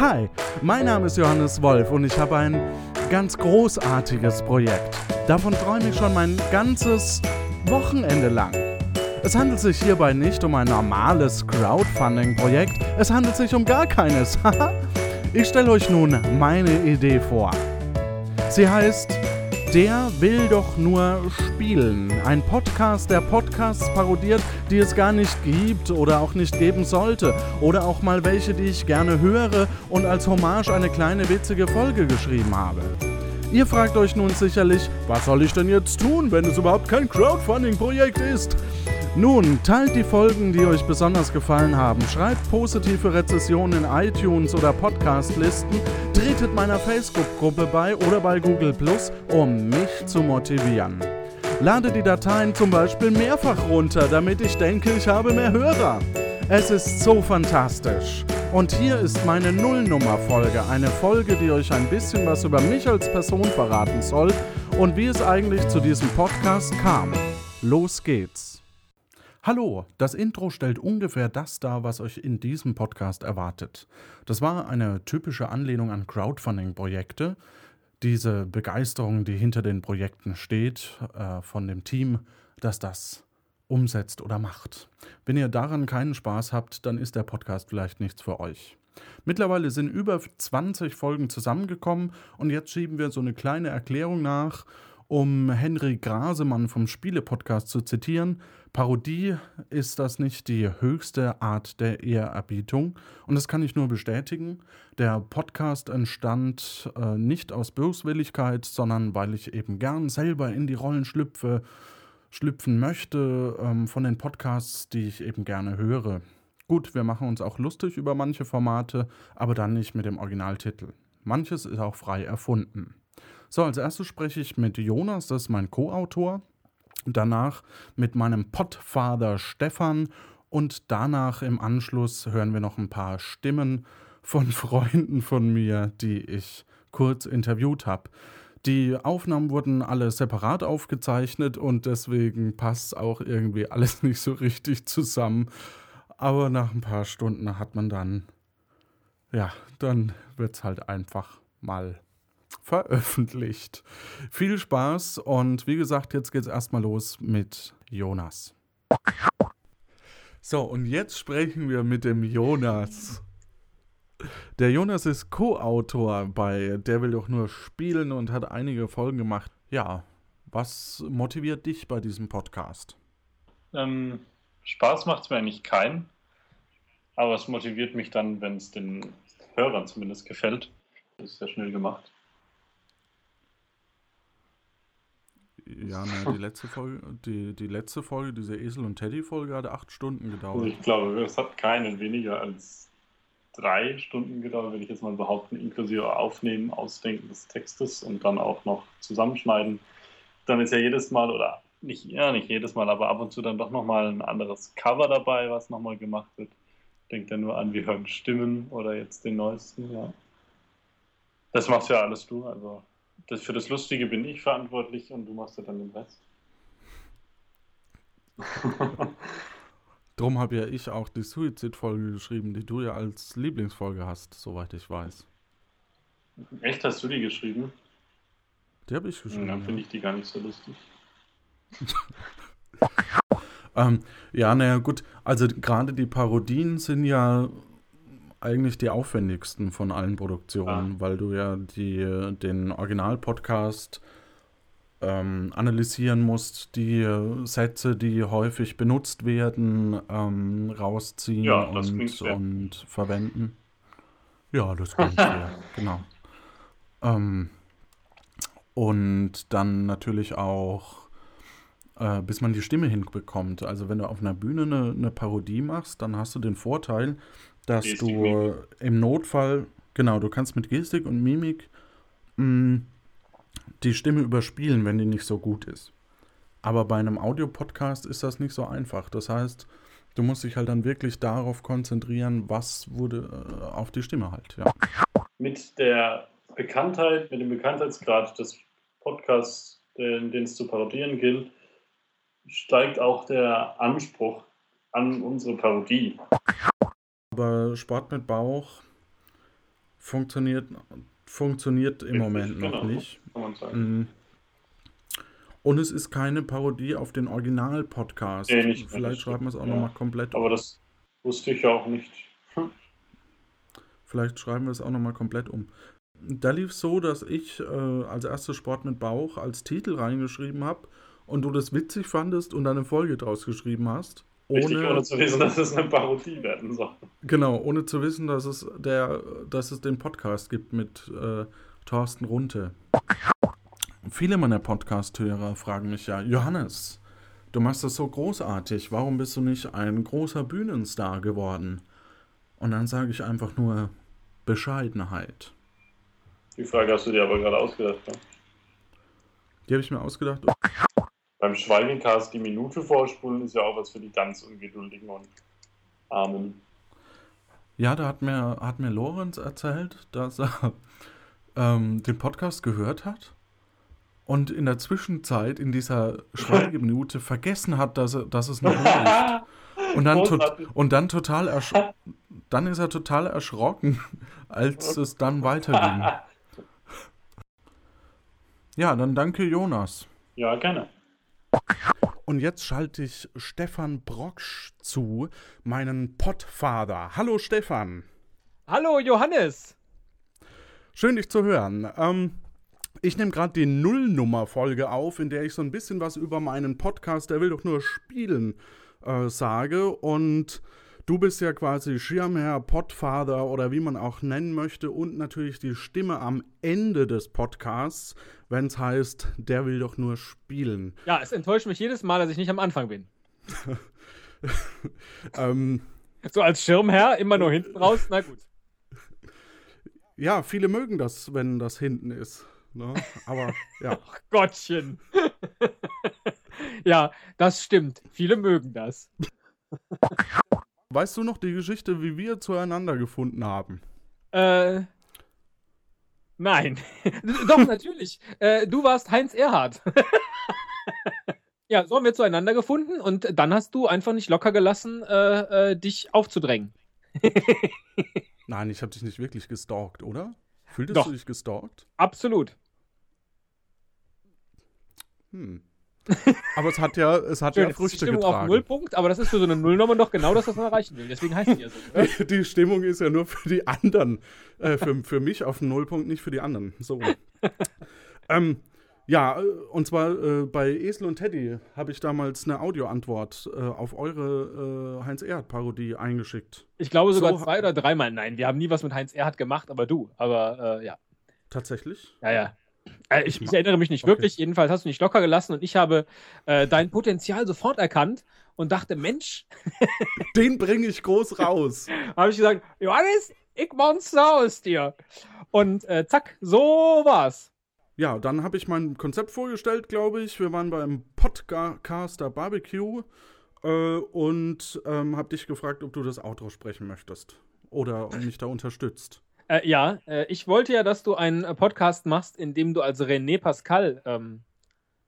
Hi, mein Name ist Johannes Wolf und ich habe ein ganz großartiges Projekt. Davon träume ich schon mein ganzes Wochenende lang. Es handelt sich hierbei nicht um ein normales Crowdfunding-Projekt, es handelt sich um gar keines. ich stelle euch nun meine Idee vor. Sie heißt der will doch nur spielen. Ein Podcast, der Podcasts parodiert, die es gar nicht gibt oder auch nicht geben sollte. Oder auch mal welche, die ich gerne höre und als Hommage eine kleine witzige Folge geschrieben habe. Ihr fragt euch nun sicherlich, was soll ich denn jetzt tun, wenn es überhaupt kein Crowdfunding-Projekt ist? Nun, teilt die Folgen, die euch besonders gefallen haben, schreibt positive Rezessionen in iTunes oder Podcast-Listen, tretet meiner Facebook-Gruppe bei oder bei Google Plus, um mich zu motivieren. Lade die Dateien zum Beispiel mehrfach runter, damit ich denke, ich habe mehr Hörer. Es ist so fantastisch. Und hier ist meine Nullnummer-Folge, eine Folge, die euch ein bisschen was über mich als Person verraten soll und wie es eigentlich zu diesem Podcast kam. Los geht's. Hallo, das Intro stellt ungefähr das dar, was euch in diesem Podcast erwartet. Das war eine typische Anlehnung an Crowdfunding-Projekte. Diese Begeisterung, die hinter den Projekten steht, äh, von dem Team, das das umsetzt oder macht. Wenn ihr daran keinen Spaß habt, dann ist der Podcast vielleicht nichts für euch. Mittlerweile sind über 20 Folgen zusammengekommen und jetzt schieben wir so eine kleine Erklärung nach um Henry Grasemann vom Spiele-Podcast zu zitieren, Parodie ist das nicht die höchste Art der Ehrerbietung. Und das kann ich nur bestätigen. Der Podcast entstand äh, nicht aus Böswilligkeit, sondern weil ich eben gern selber in die Rollen schlüpfe, schlüpfen möchte ähm, von den Podcasts, die ich eben gerne höre. Gut, wir machen uns auch lustig über manche Formate, aber dann nicht mit dem Originaltitel. Manches ist auch frei erfunden. So, als erstes spreche ich mit Jonas, das ist mein Co-Autor. Danach mit meinem Podfather Stefan und danach im Anschluss hören wir noch ein paar Stimmen von Freunden von mir, die ich kurz interviewt habe. Die Aufnahmen wurden alle separat aufgezeichnet und deswegen passt auch irgendwie alles nicht so richtig zusammen. Aber nach ein paar Stunden hat man dann, ja, dann wird es halt einfach mal veröffentlicht. Viel Spaß und wie gesagt, jetzt geht es erstmal los mit Jonas. So, und jetzt sprechen wir mit dem Jonas. Der Jonas ist Co-Autor bei Der will doch nur spielen und hat einige Folgen gemacht. Ja, was motiviert dich bei diesem Podcast? Ähm, Spaß macht es mir eigentlich keinen, aber es motiviert mich dann, wenn es den Hörern zumindest gefällt. Das ist sehr schnell gemacht. Ja, naja, die letzte Folge, die, die letzte Folge, diese Esel und Teddy-Folge hat acht Stunden gedauert. Ich glaube, es hat keinen weniger als drei Stunden gedauert, würde ich jetzt mal behaupten, inklusive Aufnehmen, Ausdenken des Textes und dann auch noch zusammenschneiden. Dann ist ja jedes Mal, oder nicht, ja, nicht jedes Mal, aber ab und zu dann doch nochmal ein anderes Cover dabei, was nochmal gemacht wird. Denkt ja nur an, wir hören Stimmen oder jetzt den neuesten, ja. Das machst ja alles du, also das, für das Lustige bin ich verantwortlich und du machst ja dann den Rest. Drum habe ja ich auch die Suizid-Folge geschrieben, die du ja als Lieblingsfolge hast, soweit ich weiß. Echt, hast du die geschrieben? Die habe ich geschrieben. Dann finde ich die gar nicht so lustig. ähm, ja, naja, gut. Also gerade die Parodien sind ja eigentlich die aufwendigsten von allen Produktionen, ah. weil du ja die, den Original-Podcast ähm, analysieren musst, die Sätze, die häufig benutzt werden, ähm, rausziehen ja, und, und verwenden. Ja, das klingt fair, genau. Ähm, und dann natürlich auch, äh, bis man die Stimme hinbekommt. Also wenn du auf einer Bühne eine, eine Parodie machst, dann hast du den Vorteil, dass Gestik, du Mimik. im Notfall, genau, du kannst mit Gestik und Mimik mh, mm, die Stimme überspielen, wenn die nicht so gut ist. Aber bei einem Audiopodcast ist das nicht so einfach. Das heißt, du musst dich halt dann wirklich darauf konzentrieren, was wurde äh, auf die Stimme halt, ja. Mit der Bekanntheit, mit dem Bekanntheitsgrad des Podcasts, den, den es zu parodieren gilt, steigt auch der Anspruch an unsere Parodie aber Sport mit Bauch funktioniert, funktioniert im Richtig, Moment noch genau, nicht. Mhm. Und es ist keine Parodie auf den Original-Podcast. Nee, mehr, Vielleicht schreiben wir es auch ja. nochmal komplett um. Aber das wusste ich ja auch nicht. Hm. Vielleicht schreiben wir es auch nochmal komplett um. Da lief es so, dass ich äh, als erstes Sport mit Bauch als Titel reingeschrieben habe und du das witzig fandest und eine Folge draus geschrieben hast. Richtig, Ohne, ohne zu wissen, dass es eine Parodie werden soll. genau, ohne zu wissen, dass es, der, dass es den Podcast gibt mit äh, Thorsten Runte. Viele meiner Podcast-Hörer fragen mich ja, Johannes, du machst das so großartig, warum bist du nicht ein großer Bühnenstar geworden? Und dann sage ich einfach nur Bescheidenheit. Die Frage hast du dir aber gerade ausgedacht. Ja? Die habe ich mir ausgedacht. Beim Schweigecast die Minute vorspulen ist ja auch was für die ganz Ungeduldigen und Armen. Ja, da hat mir, hat mir Lorenz erzählt, dass er ähm, den Podcast gehört hat und in der Zwischenzeit, in dieser Schweigeminute, vergessen hat, dass, er, dass es noch ist. Und dann, tot, und dann total ersch- dann ist er total erschrocken, als es dann weiterging. Ja, dann danke Jonas. Ja, gerne. Und jetzt schalte ich Stefan Brocksch zu, meinen Pottfather. Hallo Stefan. Hallo Johannes! Schön, dich zu hören. Ähm, ich nehme gerade die Nullnummer-Folge auf, in der ich so ein bisschen was über meinen Podcast, der will doch nur spielen, äh, sage. Und du bist ja quasi Schirmherr, Podfather oder wie man auch nennen möchte und natürlich die Stimme am Ende des Podcasts, wenn es heißt, der will doch nur spielen. Ja, es enttäuscht mich jedes Mal, dass ich nicht am Anfang bin. Ähm, So als Schirmherr, immer nur hinten raus, na gut. ja, viele mögen das, wenn das hinten ist. Ne? Aber ja. Ach Gottchen. ja, das stimmt. Viele mögen das. Weißt du noch die Geschichte, wie wir zueinander gefunden haben? Äh. Nein. Doch, natürlich. Äh, du warst Heinz Erhardt. ja, so haben wir zueinander gefunden und dann hast du einfach nicht locker gelassen, äh, äh, dich aufzudrängen. Nein, ich habe dich nicht wirklich gestalkt, oder? Fühltest Doch. du dich gestalkt? Absolut. Hm. Aber es hat ja, es hat Schön, ja ist die Früchte Stimmung auf getragen. Nullpunkt, aber das ist für so eine Nullnummer doch genau das, was man erreichen will. Deswegen heißt die ja so. Die Stimmung ist ja nur für die anderen. Äh, für, für mich auf dem Nullpunkt, nicht für die anderen. So. ähm, ja, äh, und zwar äh, bei Esel und Teddy habe ich damals eine Audioantwort äh, auf eure äh, Heinz-Erhardt-Parodie eingeschickt. Ich glaube sogar So- zwei oder dreimal. Nein, wir haben nie was mit Heinz Erhardt gemacht, aber du. Aber äh, ja. Tatsächlich? Ja, ja. Äh, ich, ich erinnere mich nicht Okay. wirklich. Jedenfalls hast du nicht locker gelassen und ich habe äh, dein Potenzial sofort erkannt und dachte, Mensch, Den bringe ich groß raus. habe ich gesagt, Johannes, ich Monster aus dir. Und äh, zack, so war's. Ja, dann habe ich mein Konzept vorgestellt, glaube ich. Wir waren beim Podcaster Barbecue äh, und ähm, habe dich gefragt, ob du das Outro sprechen möchtest oder mich da unterstützt. Äh, ja, äh, ich wollte ja, dass du einen äh, Podcast machst, in dem du als René Pascal, ähm,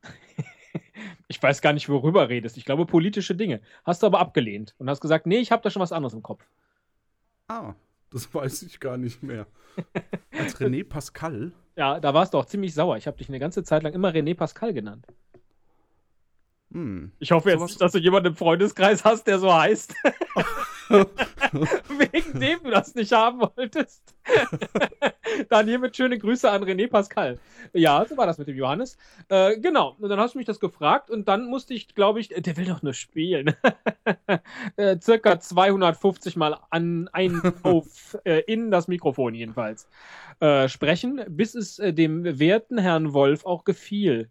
ich weiß gar nicht, worüber redest. Ich glaube, politische Dinge. Hast du aber abgelehnt und hast gesagt, nee, ich habe da schon was anderes im Kopf. Ah, das weiß ich gar nicht mehr. Als René Pascal? Ja, da warst du auch ziemlich sauer. Ich habe dich eine ganze Zeit lang immer René Pascal genannt. Hm. Ich hoffe jetzt Sowas- nicht, dass du jemanden im Freundeskreis hast, der so heißt. Wegen dem du das nicht haben wolltest. dann hiermit schöne Grüße an René Pascal. Ja, so war das mit dem Johannes. Äh, genau. Und dann hast du mich das gefragt und dann musste ich, glaube ich, der will doch nur spielen. äh, circa 250 Mal an ein auf äh, in das Mikrofon jedenfalls äh, sprechen, bis es äh, dem werten Herrn Wolf auch gefiel.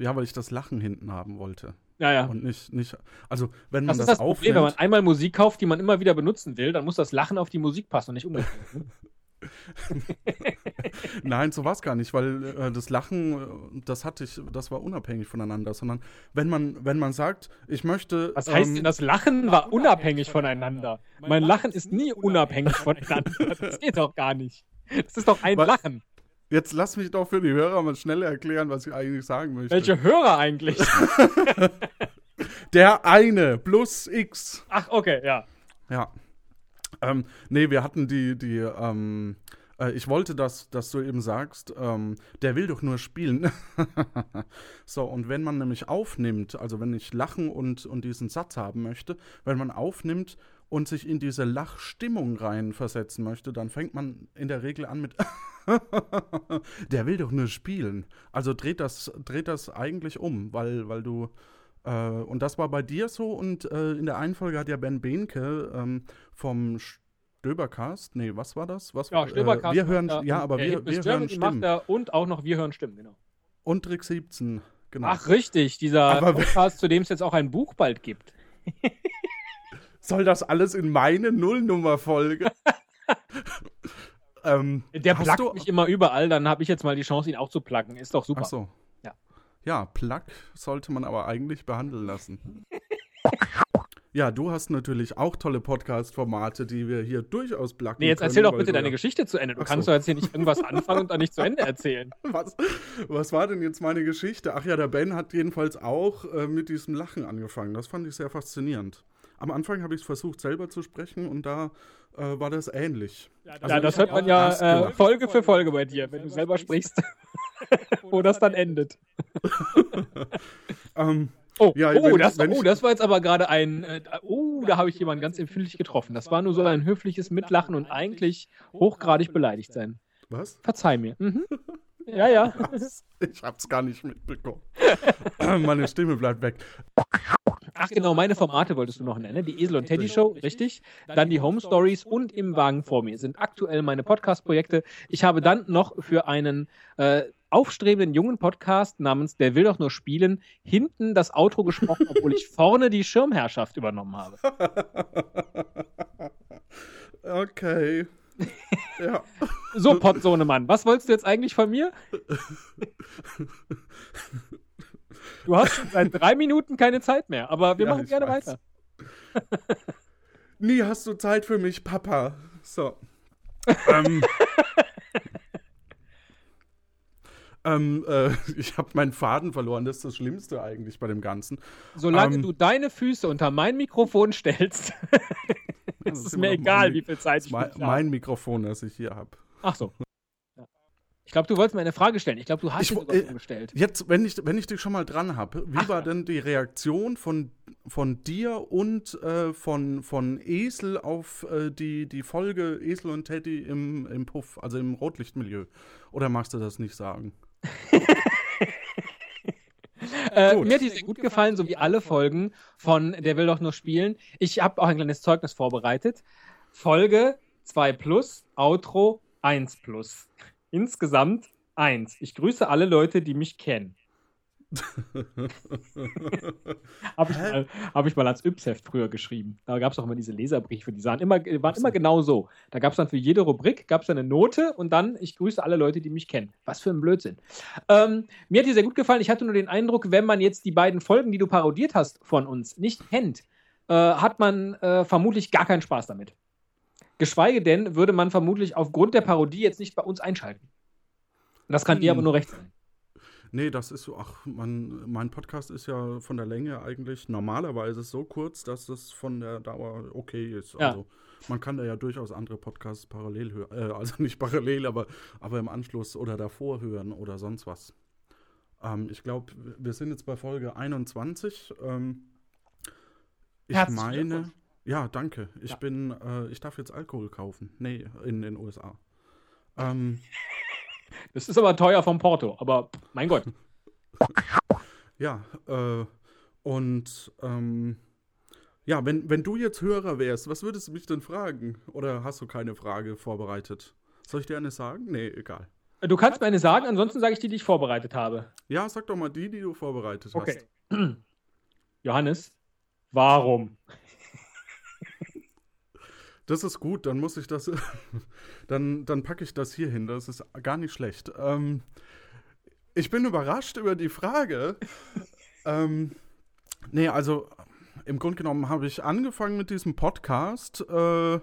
Ja, weil ich das Lachen hinten haben wollte. Naja. Und nicht, nicht, also wenn man Das das, das Problem, wenn man einmal Musik kauft, die man immer wieder benutzen will, dann muss das Lachen auf die Musik passen und nicht umgekehrt. ne? nein, so war es gar nicht, weil äh, das Lachen, äh, das hatte ich, das war unabhängig voneinander, sondern wenn man, wenn man sagt, ich möchte. Was heißt ähm, denn, das Lachen war unabhängig voneinander? Mein Lachen ist nie unabhängig voneinander. Das geht doch gar nicht. Das ist doch ein Was? Lachen. Jetzt lass mich doch für die Hörer mal schnell erklären, was ich eigentlich sagen möchte. Welche Hörer eigentlich? Der eine plus X. Ach, okay, ja. Ja. Ähm, nee, wir hatten die, die ähm, Äh, ich wollte, dass, dass du eben sagst, ähm, der will doch nur spielen. so, und wenn man nämlich aufnimmt, also wenn ich lachen und, und diesen Satz haben möchte, wenn man aufnimmt und sich in diese Lachstimmung reinversetzen möchte, dann fängt man in der Regel an mit der will doch nur spielen. Also dreht das, dreht das eigentlich um, weil, weil du äh, und das war bei dir so und äh, in der einen Folge hat ja Ben Behnke ähm, vom Stöbercast, nee, was war das? Was, Ja, Stöbercast. Äh, wir hören, ja, aber wir, wir hören Stimmen. und auch noch Wir hören Stimmen, genau. Und Trick 17, genau. Ach, richtig, dieser Aber- Podcast, zu dem es jetzt auch ein Buch bald gibt. Soll das alles in meine Nullnummer-Folge? ähm, Der plagt du- mich immer überall, dann habe ich jetzt mal die Chance, ihn auch zu placken. Ist doch super. Ach so. Ja. Ja, Plug sollte man aber eigentlich behandeln lassen. ja, du hast natürlich auch tolle Podcast-Formate, die wir hier durchaus pluggen Nee, jetzt können, erzähl doch weil bitte deine ja- Geschichte zu Ende. Du Ach kannst so. doch jetzt hier nicht irgendwas anfangen und dann nicht zu Ende erzählen. Was, was war denn jetzt meine Geschichte? Ach ja, der Ben hat jedenfalls auch äh, mit diesem Lachen angefangen. Das fand ich sehr faszinierend. Am Anfang habe ich es versucht, selber zu sprechen und da äh, war das ähnlich. Also ja, das hört man ja das äh, gemacht. Folge für Folge bei dir, wenn du selber sprichst, wo das dann endet. Ähm, Oh, Ja, oh, wenn- das, wenn oh ich- das war jetzt aber gerade ein. Äh, oh, da habe ich jemanden ganz empfindlich getroffen. Das war nur so ein höfliches Mitlachen und eigentlich hochgradig beleidigt sein. was? Verzeih mir. Mhm. Ja, ja. Ich hab's gar nicht mitbekommen. Meine Stimme bleibt weg. Ach genau, meine Formate wolltest du noch nennen. Die Esel und Teddy Show, richtig. Dann die Home Stories und im Wagen vor mir sind aktuell meine Podcast-Projekte. Ich habe dann noch für einen äh, aufstrebenden jungen Podcast namens Der will doch nur spielen hinten das Outro gesprochen, obwohl ich vorne die Schirmherrschaft übernommen habe. Okay. Ja. So, Pottsohnemann, was wolltest du jetzt eigentlich von mir? Du hast schon seit drei Minuten keine Zeit mehr, aber wir Ja, machen gerne weiß. weiter. Nie hast du Zeit für mich, Papa. So. ähm, ähm, äh, ich habe meinen Faden verloren. Das ist das Schlimmste eigentlich bei dem Ganzen. Solange Ähm, du deine Füße unter mein Mikrofon stellst, ist es mir egal, mein, wie viel Zeit ich mein, habe. mein Mikrofon, das ich hier habe. Ach so. Ja. Ich glaube, du wolltest mir eine Frage stellen. Ich glaube, du hast Ich äh, gestellt. Jetzt, wenn ich, wenn ich dich schon mal dran habe, wie war denn die Reaktion von, von dir und äh, von, von Esel auf äh, die, die Folge Esel und Teddy im, im Puff, also im Rotlichtmilieu? Oder magst du das nicht sagen? Äh, mir hat die sehr gut gefallen, so wie alle Folgen von Der will doch nur spielen. Ich habe auch ein kleines Zeugnis vorbereitet. Folge 2 plus, Outro 1 plus. Insgesamt 1. Ich grüße alle Leute, die mich kennen. Habe ich, mal- hab ich mal als Yps-Heft früher geschrieben. Da gab es auch immer diese Leserbriefe, die sahen immer, waren Ach so. immer genau so. Da gab es dann für jede Rubrik gab's dann eine Note und dann, ich grüße alle Leute, die mich kennen. Was für ein Blödsinn. Ähm, mir hat die sehr gut gefallen. Ich hatte nur den Eindruck, wenn man jetzt die beiden Folgen, die du parodiert hast von uns, nicht kennt, äh, hat man äh, vermutlich gar keinen Spaß damit. Geschweige denn, würde man vermutlich aufgrund der Parodie jetzt nicht bei uns einschalten. Das kann dir Hm. aber nur recht sein. Nee, das ist so, ach, man, mein Podcast ist ja von der Länge eigentlich normalerweise so kurz, dass es von der Dauer okay ist. Ja. Also man kann da ja durchaus andere Podcasts parallel hören, äh, also nicht parallel, aber, aber im Anschluss oder davor hören oder sonst was. Ähm, ich glaube, wir sind jetzt bei Folge 21. Ähm, ich Herzlichen meine. Ja, danke. Ich Ja. bin, äh, ich darf jetzt Alkohol kaufen. Nee, in den USA. Ähm, Das ist aber teuer vom Porto, aber mein Gott. Ja, äh, und ähm, ja, wenn, wenn du jetzt Hörer wärst, was würdest du mich denn fragen? Oder hast du keine Frage vorbereitet? Soll ich dir eine sagen? Nee, egal. Du kannst mir eine sagen, ansonsten sage ich die, die ich vorbereitet habe. Ja, sag doch mal die, die du vorbereitet Okay. hast. Johannes, warum? Das ist gut, dann muss ich das, dann, dann packe ich das hier hin. Das ist gar nicht schlecht. Ähm, ich bin überrascht über die Frage. ähm, nee, also im Grunde genommen habe ich angefangen mit diesem Podcast äh,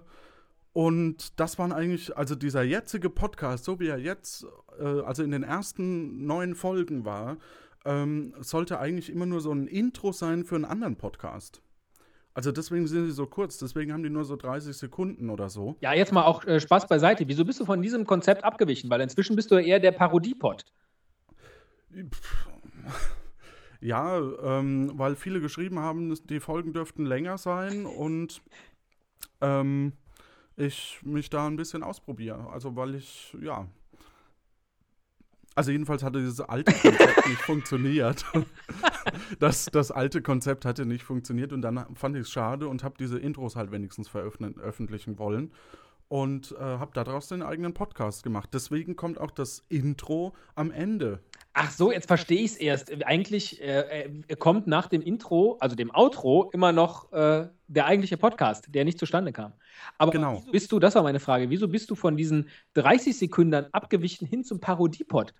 und das waren eigentlich, also dieser jetzige Podcast, so wie er jetzt, äh, also in den ersten neun Folgen war, ähm, sollte eigentlich immer nur so ein Intro sein für einen anderen Podcast. Also deswegen sind sie so kurz, deswegen haben die nur so 30 Sekunden oder so. Ja, jetzt mal auch äh, Spaß beiseite. Wieso bist du von diesem Konzept abgewichen? Weil inzwischen bist du eher der Parodiepot. Ja, ähm, weil viele geschrieben haben, die Folgen dürften länger sein und ähm, ich mich da ein bisschen ausprobiere. Also weil ich, ja. Also jedenfalls hatte dieses alte Konzept nicht funktioniert. Das, das alte Konzept hatte nicht funktioniert und dann fand ich es schade und habe diese Intros halt wenigstens veröffentlichen wollen und äh, habe daraus den eigenen Podcast gemacht. Deswegen kommt auch das Intro am Ende. Ach so, jetzt verstehe ich es erst. Eigentlich äh, äh, kommt nach dem Intro, also dem Outro, immer noch äh, der eigentliche Podcast, der nicht zustande kam. Aber Genau. wieso bist du, das war meine Frage, wieso bist du von diesen 30 Sekunden abgewichen hin zum Parodiepod?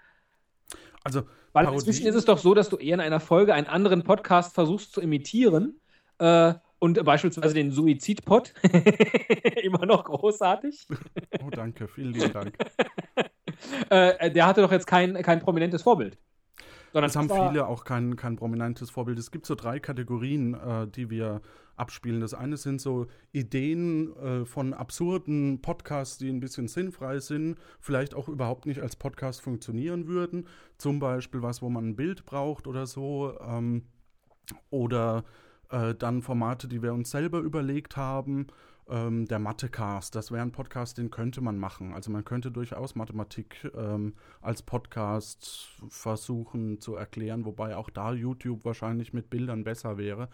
Also Weil Parodie- inzwischen ist es doch so, dass du eher in einer Folge einen anderen Podcast versuchst zu imitieren. Äh, und beispielsweise den Suizidpod. Immer noch großartig. Oh, danke, vielen lieben Dank. Äh, der hatte doch jetzt kein, kein prominentes Vorbild. Sondern Es haben viele auch kein, kein prominentes Vorbild. Es gibt so drei Kategorien, äh, die wir abspielen. Das eine sind so Ideen äh, von absurden Podcasts, die ein bisschen sinnfrei sind, vielleicht auch überhaupt nicht als Podcast funktionieren würden. Zum Beispiel was, wo man ein Bild braucht oder so. Ähm, oder äh, dann Formate, die wir uns selber überlegt haben. Ähm, der Mathecast, das wäre ein Podcast, den könnte man machen. Also man könnte durchaus Mathematik ähm, als Podcast versuchen zu erklären, wobei auch da YouTube wahrscheinlich mit Bildern besser wäre.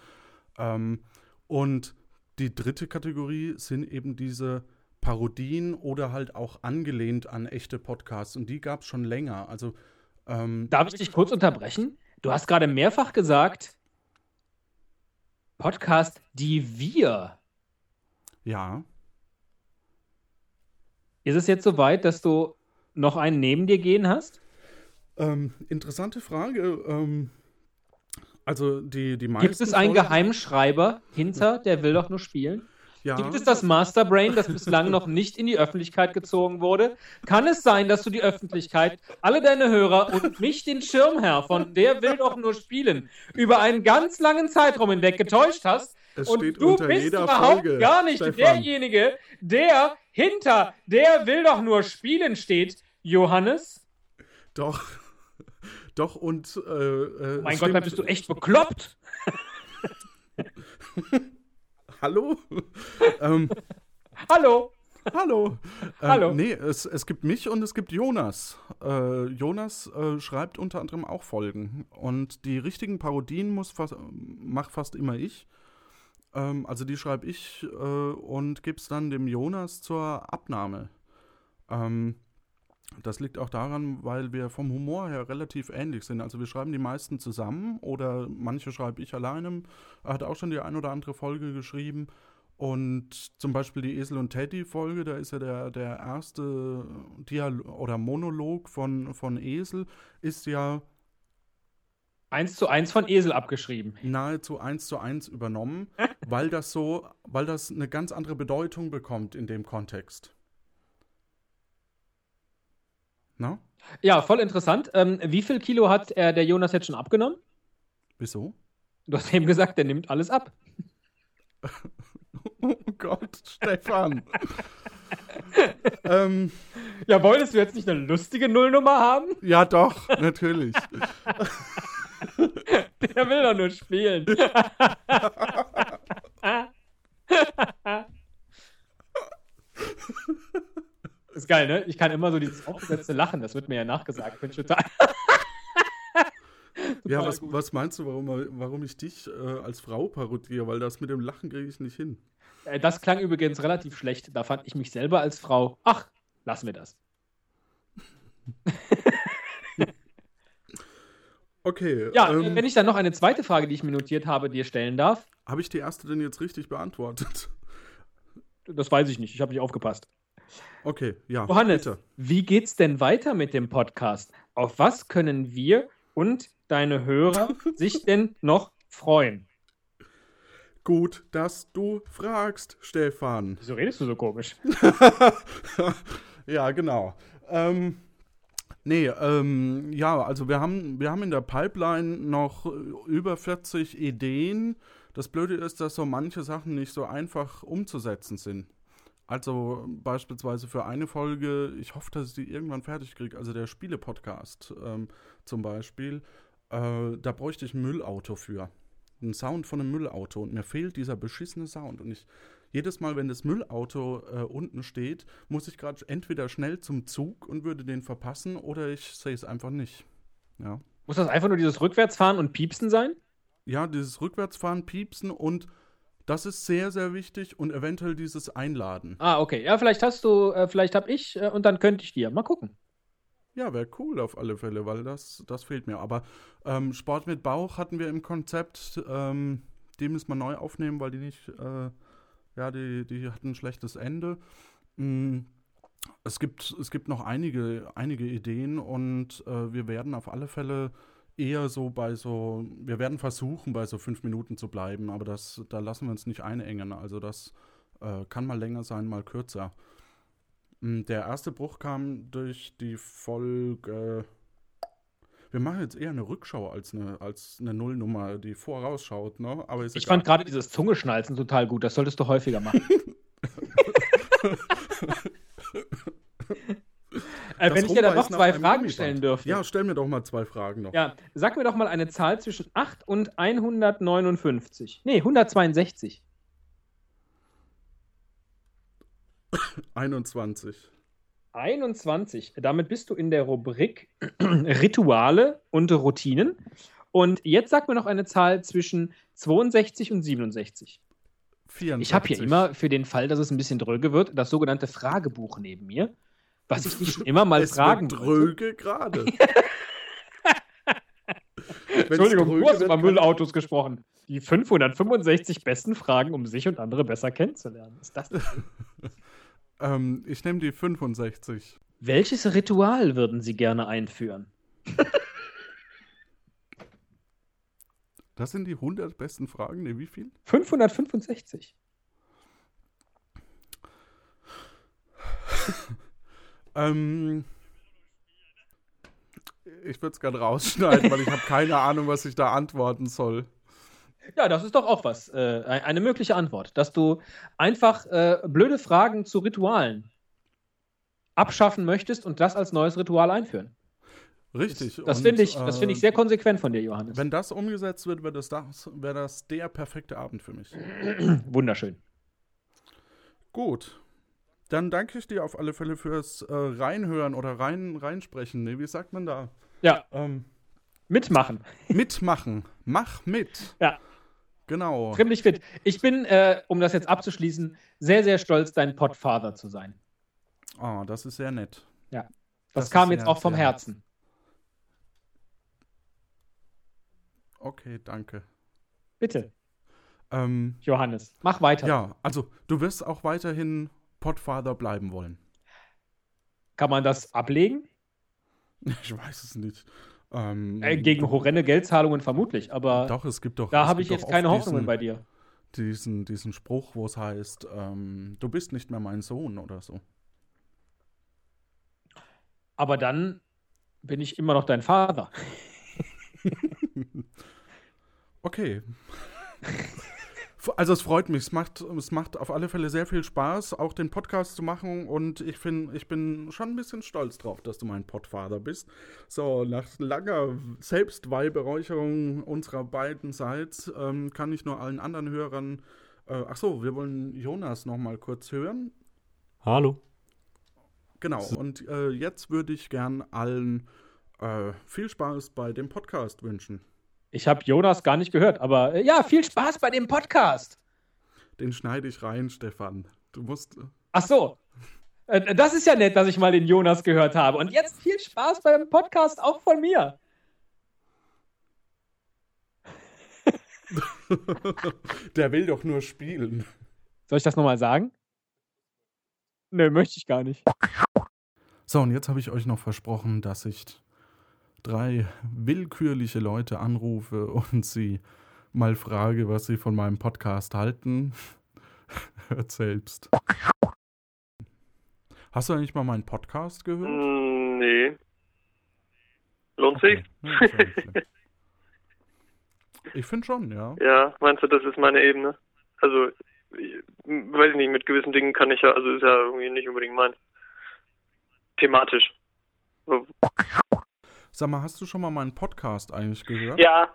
Ähm, und die dritte Kategorie sind eben diese Parodien oder halt auch angelehnt an echte Podcasts. Und die gab es schon länger. Also ähm, Darf ich dich kurz unterbrechen? Du hast gerade mehrfach gesagt, Podcast, die wir. Ja, Ist es jetzt soweit, dass du noch einen neben dir gehen hast? ähm, interessante Frage. Ähm, also die, die meisten Gibt es einen Geheimschreiber hinter, der will doch nur spielen? Ja, Gibt es das Masterbrain, das bislang noch nicht in die Öffentlichkeit gezogen wurde? Kann es sein, dass du die Öffentlichkeit, alle deine Hörer und mich, den Schirmherr von Der will doch nur spielen, über einen ganz langen Zeitraum hinweg getäuscht hast? Es und steht du unter bist jeder überhaupt Folge, gar nicht Stefan. derjenige, der hinter Der will doch nur spielen steht, Johannes. Doch. Doch, und. Äh, äh, Mein es Gott, da bist du echt bekloppt. Hallo? ähm, Hallo. hallo. Ähm, Hallo. Nee, es, es gibt mich und es gibt Jonas. Äh, Jonas äh, schreibt unter anderem auch Folgen. Und die richtigen Parodien muss fast, macht fast immer ich. Ähm, also die schreibe ich äh, und gebe es dann dem Jonas zur Abnahme. Ähm, das liegt auch daran, weil wir vom Humor her relativ ähnlich sind. Also wir schreiben die meisten zusammen oder manche schreibe ich alleine. Er hat auch schon die ein oder andere Folge geschrieben. Und zum Beispiel die Esel und Teddy-Folge, da ist ja der, der erste Dialog oder Monolog von, von Esel, ist ja Eins zu eins von Esel abgeschrieben. nahezu eins zu eins übernommen, weil das so, weil das eine ganz andere Bedeutung bekommt in dem Kontext. Na? Ja, voll interessant. Ähm, wie viel Kilo hat äh, der Jonas jetzt schon abgenommen? Wieso? Du hast eben gesagt, der nimmt alles ab. Oh Gott, Stefan. ähm, Ja, wolltest du jetzt nicht eine lustige Nullnummer haben? ja, doch, natürlich. Der will doch nur spielen. Ist geil, ne? Ich kann immer so dieses aufgesetzte Lachen, das wird mir ja nachgesagt. Ich total. Ja, was, was meinst du, warum, warum ich dich äh, als Frau parodiere? Weil das mit dem Lachen kriege ich nicht hin. Äh, Das klang übrigens relativ schlecht. Da fand ich mich selber als Frau. Ach, lassen wir das. Okay, Ja, ähm, wenn ich dann noch eine zweite Frage, die ich mir notiert habe, dir stellen darf, habe ich die erste denn jetzt richtig beantwortet? das weiß ich nicht. Ich habe nicht aufgepasst. Okay, ja. Johannes, bitte. wie geht's denn weiter mit dem Podcast? Auf was können wir und deine Hörer sich denn noch freuen? Gut, dass du fragst, Stefan. Wieso redest du so komisch? ja, genau. Ähm, nee, ähm, ja, also wir haben, wir haben in der Pipeline noch äh, über 40 Ideen, das Blöde ist, dass so manche Sachen nicht so einfach umzusetzen sind. Also beispielsweise für eine Folge, ich hoffe, dass ich die irgendwann fertig kriege, also der Spiele-Podcast ähm, zum Beispiel, äh, da bräuchte ich ein Müllauto für. Ein Sound von einem Müllauto und mir fehlt dieser beschissene Sound. Und ich, jedes Mal, wenn das Müllauto äh, unten steht, muss ich gerade entweder schnell zum Zug und würde den verpassen oder ich sehe es einfach nicht. Ja. Muss das einfach nur dieses Rückwärtsfahren und Piepsen sein? Ja, dieses Rückwärtsfahren, Piepsen und das ist sehr, sehr wichtig und eventuell dieses Einladen. Ah, okay. Ja, vielleicht hast du, äh, vielleicht hab ich äh, und dann könnte ich dir. Mal gucken. Ja, wäre cool auf alle Fälle, weil das, das fehlt mir. Aber ähm, Sport mit Bauch hatten wir im Konzept. Ähm, die müssen wir neu aufnehmen, weil die nicht, äh, ja, die, die hatten ein schlechtes Ende. Mm, es, gibt, es gibt noch einige, einige Ideen und äh, wir werden auf alle Fälle eher so bei so, wir werden versuchen, bei so fünf Minuten zu bleiben, aber das, da lassen wir uns nicht einengen. Also das äh, kann mal länger sein, mal kürzer. Mm, der erste Bruch kam durch die Folge. Wir machen jetzt eher eine Rückschau als eine, als eine Nullnummer, die vorausschaut, ne? Aber ich fand gerade dieses Zungeschnalzen total gut. Das solltest du häufiger machen. Äh, wenn ich dir da noch zwei Fragen stellen dürfte. Ja, stell mir doch mal zwei Fragen noch. Ja, sag mir doch mal eine Zahl zwischen 8 und 159. Nee, 162. 21. 21. Damit bist du in der Rubrik Rituale und Routinen. Und jetzt sag mir noch eine Zahl zwischen 62 und 67. 64. Ich habe hier immer für den Fall, dass es ein bisschen dröge wird, das sogenannte Fragebuch neben mir was ich dich schon immer mal es fragen wird dröge gerade. Entschuldigung, du hast über Müllautos gesprochen. Die 565 besten Fragen, um sich und andere besser kennenzulernen. Ist das ähm, Ich nehme die 65. Welches Ritual würden Sie gerne einführen? Das sind die 100 besten Fragen. Ne, wie viel? 565. Ähm, ich würde es gerne rausschneiden, weil ich habe keine Ahnung, was ich da antworten soll. Ja, das ist doch auch was. Äh, eine mögliche Antwort. Dass du einfach äh, blöde Fragen zu Ritualen abschaffen möchtest und das als neues Ritual einführen. Richtig. Das, das finde ich, äh, find ich sehr konsequent von dir, Johannes. Wenn das umgesetzt wird, wäre das, wär das der perfekte Abend für mich. Wunderschön. Gut. Dann danke ich dir auf alle Fälle fürs äh, Reinhören oder rein, reinsprechen. Nee, wie sagt man da? Ja. Ähm, mitmachen. Mitmachen. Mach mit. Ja. Genau. Ziemlich fit. Ich bin, äh, um das jetzt abzuschließen, sehr, sehr stolz, dein Podfather zu sein. Oh, das ist sehr nett. Ja. Das, das kam jetzt auch vom Herzen. Okay, danke. Bitte. Ähm, Johannes, mach weiter. Ja, also du wirst auch weiterhin Podfather bleiben wollen. Kann man das ablegen? Ich weiß es nicht. Ähm, äh, gegen horrende Geldzahlungen vermutlich, aber doch, es gibt doch. Da habe ich jetzt keine Hoffnungen bei dir. Diesen, diesen Spruch, wo es heißt, ähm, du bist nicht mehr mein Sohn oder so. Aber dann bin ich immer noch dein Vater. okay. Also es freut mich, es macht, es macht auf alle Fälle sehr viel Spaß, auch den Podcast zu machen und ich, find, ich bin schon ein bisschen stolz drauf, dass du mein Podfather bist. So, nach langer Selbstweihberäucherung unserer beiden Seits ähm, kann ich nur allen anderen Hörern, äh, ach so, wir wollen Jonas noch mal kurz hören. Hallo. Genau, und äh, jetzt würde ich gern allen äh, viel Spaß bei dem Podcast wünschen. Ich habe Jonas gar nicht gehört, aber äh, ja, viel Spaß bei dem Podcast. Den schneide ich rein, Stefan. Du musst. Äh, Ach so. Äh, das ist ja nett, dass ich mal den Jonas gehört habe. Und jetzt viel Spaß beim Podcast auch von mir. Der will doch nur spielen. Soll ich das nochmal sagen? Nö, möchte ich gar nicht. So, und jetzt habe ich euch noch versprochen, dass ich drei willkürliche Leute anrufe und sie mal frage, was sie von meinem Podcast halten. Hört selbst. Hast du eigentlich mal meinen Podcast gehört? Mm, nee. Lohnt okay. sich? Ich finde schon, ja. Ja, meinst du, das ist meine Ebene? Also, ich, weiß ich nicht, mit gewissen Dingen kann ich ja, also ist ja irgendwie nicht unbedingt meins. Thematisch. Sag mal, hast du schon mal meinen Podcast eigentlich gehört? Ja.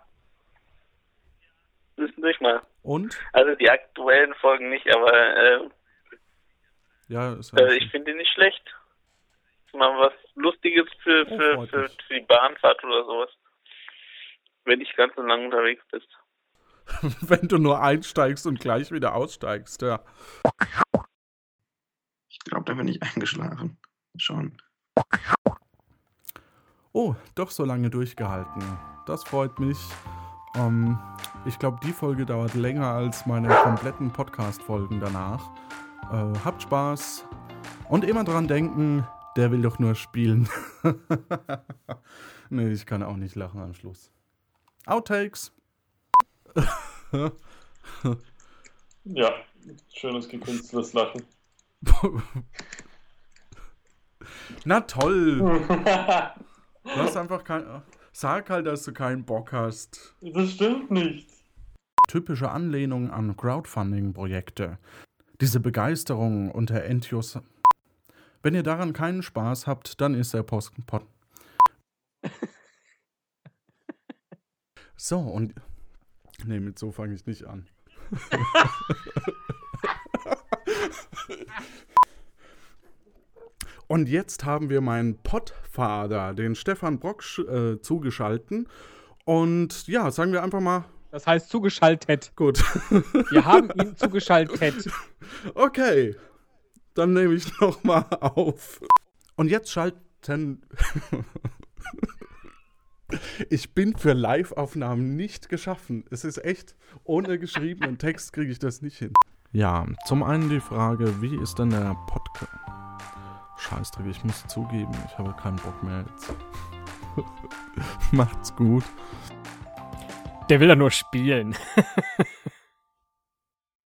Zwischendurch mal. Und? Also die aktuellen Folgen nicht, aber äh, Ja, ist ja äh, ich finde die nicht schlecht. Mal was Lustiges für, Oh, für, für, die Bahnfahrt oder sowas. Wenn nicht ganz so lange unterwegs bist. Wenn du nur einsteigst und gleich wieder aussteigst, ja. Ich glaube, da bin ich eingeschlafen. Schon. Oh, doch so lange durchgehalten. Das freut mich. Ähm, ich glaube, die Folge dauert länger als meine kompletten Podcast-Folgen danach. Äh, habt Spaß und immer dran denken, der will doch nur spielen. nee, ich kann auch nicht lachen am Schluss. Outtakes. Ja, schönes gekünsteltes Lachen. Na toll. Du hast einfach kein. Sag halt, dass du keinen Bock hast. das stimmt nicht. typische Anlehnung an Crowdfunding-Projekte. Diese Begeisterung unter Entios. Wenn ihr daran keinen Spaß habt, dann ist der Post. Pod so, und. Nee, mit so fange ich nicht an. Und jetzt haben wir meinen Pottvater, den Stefan Brock, äh, zugeschalten. Und ja, sagen wir einfach mal, Das heißt zugeschaltet. gut. Wir haben ihn zugeschaltet. Okay, dann nehme ich noch mal auf. Und jetzt schalten. ich bin für Live-Aufnahmen nicht geschaffen. Es ist echt, ohne geschriebenen Text kriege ich das nicht hin. Ja, zum einen die Frage, wie ist denn der Podcast? Scheißdreck, ich muss zugeben, ich habe keinen Bock mehr jetzt. Macht's gut. Der will ja nur spielen.